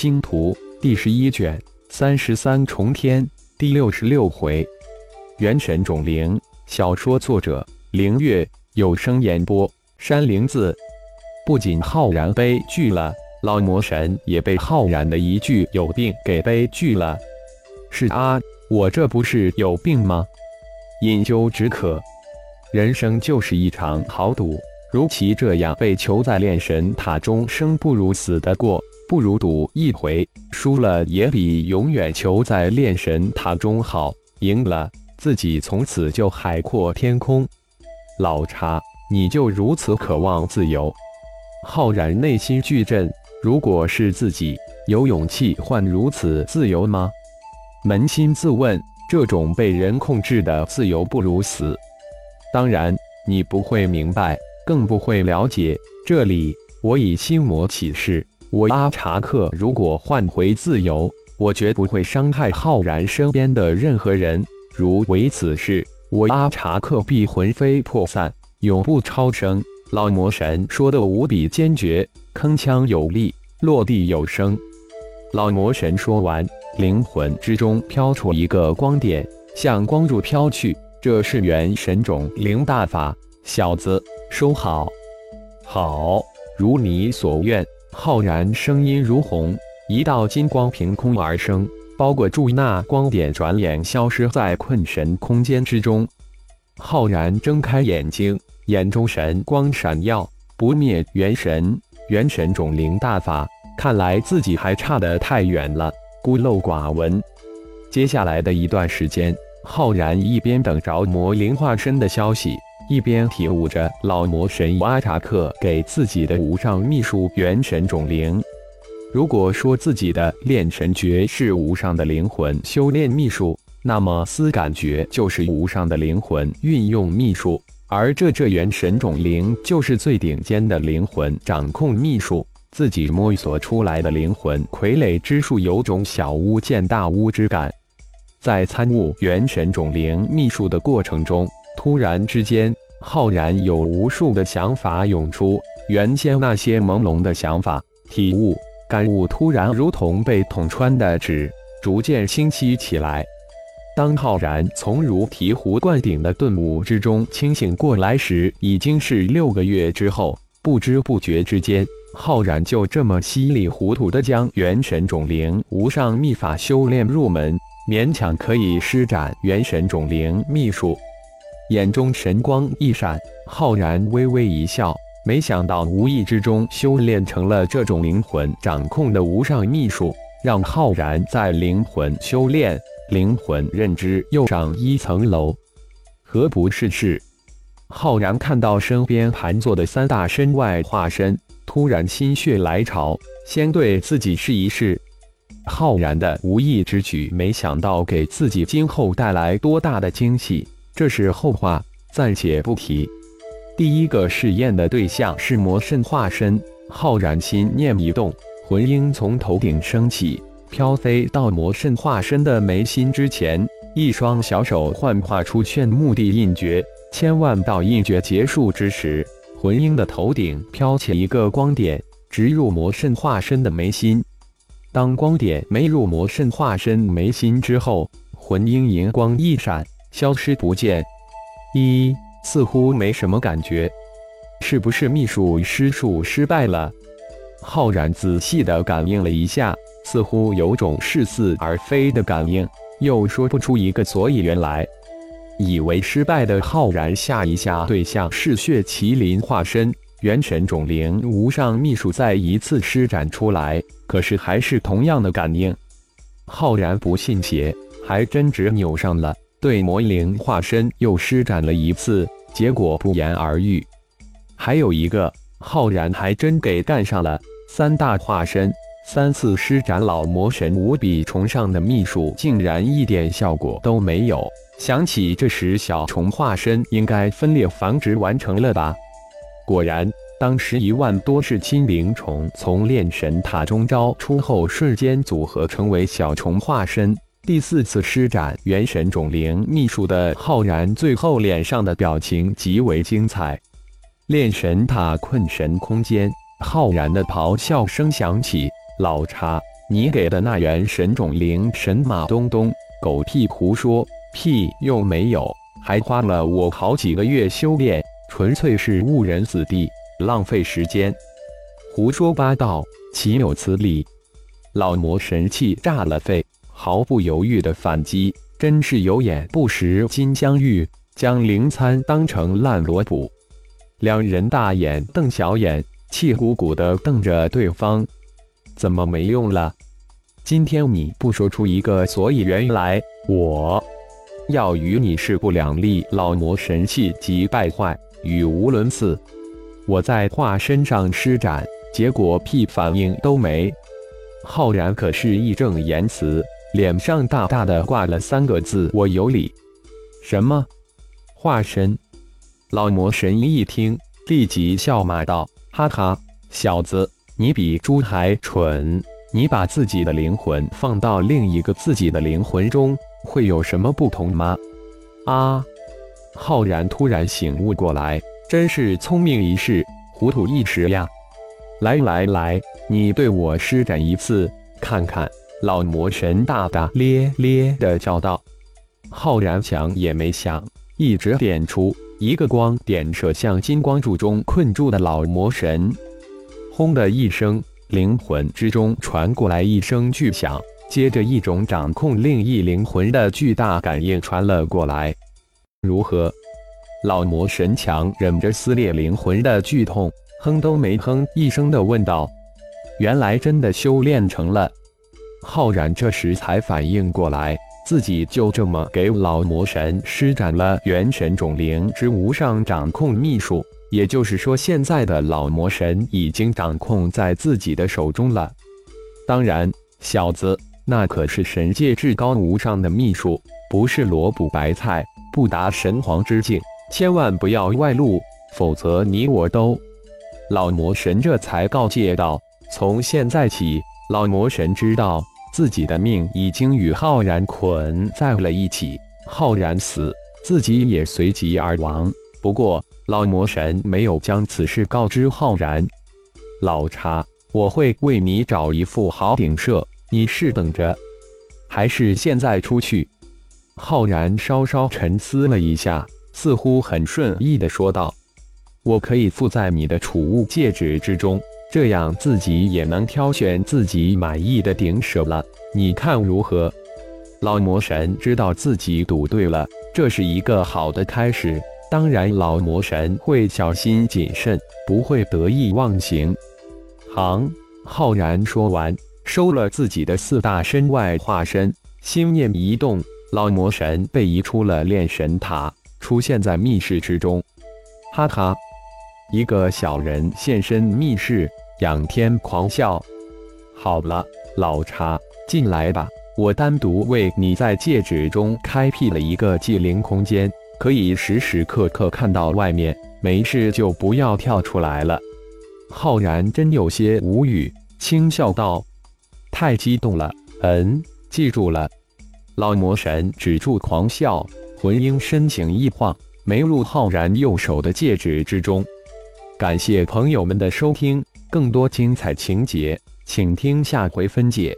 星图》第十一卷三十三重天第六十六回，元神种灵。小说作者：灵月，有声演播：山灵子。不仅浩然悲剧了，老魔神也被浩然的一句“有病”给悲剧了。是啊，我这不是有病吗？饮鸩止渴，人生就是一场豪赌。如其这样被囚在炼神塔中，生不如死的过，不如赌一回，输了也比永远囚在炼神塔中好。赢了。自己从此就海阔天空，老茶，你就如此渴望自由？浩然内心巨震。如果是自己，有勇气换如此自由吗？扪心自问，这种被人控制的自由不如死。当然，你不会明白，更不会了解。这里，我以心魔起誓，我阿查克如果换回自由，我绝不会伤害浩然身边的任何人。如为此事，我阿查克必魂飞魄散，永不超生。老魔神说的无比坚决，铿锵有力，落地有声。老魔神说完，灵魂之中飘出一个光点，向光柱飘去。这是元神种灵大法，小子，收好。好，如你所愿。浩然声音如虹，一道金光凭空而生。包裹住那光点，转眼消失在困神空间之中。浩然睁开眼睛，眼中神光闪耀，不灭元神，元神种灵大法。看来自己还差得太远了，孤陋寡闻。接下来的一段时间，浩然一边等着魔灵化身的消息，一边体悟着老魔神阿查克给自己的无上秘术元神种灵。如果说自己的炼神诀是无上的灵魂修炼秘术，那么思感觉就是无上的灵魂运用秘术，而这这元神种灵就是最顶尖的灵魂掌控秘术。自己摸索出来的灵魂傀儡之术，有种小巫见大巫之感。在参悟元神种灵秘术的过程中，突然之间，浩然有无数的想法涌出，原先那些朦胧的想法体悟。感悟突然如同被捅穿的纸，逐渐清晰起来。当浩然从如醍醐灌顶的顿悟之中清醒过来时，已经是六个月之后。不知不觉之间，浩然就这么稀里糊涂地将元神种灵无上秘法修炼入门，勉强可以施展元神种灵秘术。眼中神光一闪，浩然微微一笑。没想到无意之中修炼成了这种灵魂掌控的无上秘术，让浩然在灵魂修炼、灵魂认知又上一层楼，何不是事？浩然看到身边盘坐的三大身外化身，突然心血来潮，先对自己试一试。浩然的无意之举，没想到给自己今后带来多大的惊喜，这是后话，暂且不提。第一个试验的对象是魔圣化身，浩然心念一动，魂婴从头顶升起，飘飞到魔圣化身的眉心之前，一双小手幻化出炫目的印诀。千万道印诀结束之时，魂婴的头顶飘起一个光点，直入魔圣化身的眉心。当光点没入魔圣化身眉心之后，魂婴银光一闪，消失不见。一。似乎没什么感觉，是不是秘术施术失败了？浩然仔细的感应了一下，似乎有种似是而非的感应，又说不出一个所以然来。以为失败的浩然下一下对象是血麒麟化身，元神种灵无上秘术再一次施展出来，可是还是同样的感应。浩然不信邪，还真直扭上了。对魔灵化身又施展了一次，结果不言而喻。还有一个浩然还真给干上了，三大化身三次施展老魔神无比崇尚的秘术，竟然一点效果都没有。想起这时小虫化身应该分裂繁殖完成了吧？果然，当时一万多只青灵虫从炼神塔中招出后，瞬间组合成为小虫化身。第四次施展元神种灵秘术的浩然，最后脸上的表情极为精彩。炼神塔困神空间，浩然的咆哮声响起：“老茶，你给的那元神种灵神马东东，狗屁胡说，屁又没有，还花了我好几个月修炼，纯粹是误人子弟，浪费时间。胡说八道，岂有此理！老魔神气炸了肺，毫不犹豫的反击，真是有眼不识金镶玉，将灵参当成烂萝卜。两人大眼瞪小眼，气鼓鼓的瞪着对方。怎么没用了？今天你不说出一个所以然来，我要与你势不两立。老魔神气急败坏，语无伦次。我在画身上施展，结果屁反应都没。浩然可是义正言辞，脸上大大的挂了三个字：我有理。什么？化身？老魔神一听，立即笑骂道：“哈哈，小子，你比猪还蠢！你把自己的灵魂放到另一个自己的灵魂中，会有什么不同吗？”啊！浩然突然醒悟过来，真是聪明一世，糊涂一时呀！来来来，你对我施展一次，看看！老魔神大大咧咧的叫道。浩然想也没想，一直点出。一个光点射向金光柱中困住的老魔神，轰的一声，灵魂之中传过来一声巨响，接着一种掌控另一灵魂的巨大感应传了过来。如何？老魔神强忍着撕裂灵魂的剧痛，哼都没哼一声的问道：“原来真的修炼成了。”浩然这时才反应过来。自己就这么给老魔神施展了元神种灵之无上掌控秘术，也就是说，现在的老魔神已经掌控在自己的手中了。当然，小子，那可是神界至高无上的秘术，不是萝卜白菜，不达神皇之境，千万不要外露，否则你我都……老魔神这才告诫道：“从现在起，老魔神知道。”自己的命已经与浩然捆在了一起，浩然死，自己也随即而亡。不过老魔神没有将此事告知浩然。老查，我会为你找一副好顶舍，你是等着，还是现在出去？浩然稍稍沉思了一下，似乎很顺意的说道：“我可以附在你的储物戒指之中。”这样自己也能挑选自己满意的顶舍了，你看如何？老魔神知道自己赌对了，这是一个好的开始。当然，老魔神会小心谨慎，不会得意忘形。行，浩然说完，收了自己的四大身外化身，心念一动，老魔神被移出了炼神塔，出现在密室之中。哈哈，一个小人现身密室。仰天狂笑，好了，老茶，进来吧。我单独为你在戒指中开辟了一个祭灵空间，可以时时刻刻看到外面。没事就不要跳出来了。浩然真有些无语，轻笑道：“太激动了。”嗯，记住了。老魔神止住狂笑，魂婴身形一晃，没入浩然右手的戒指之中。感谢朋友们的收听。更多精彩情节，请听下回分解。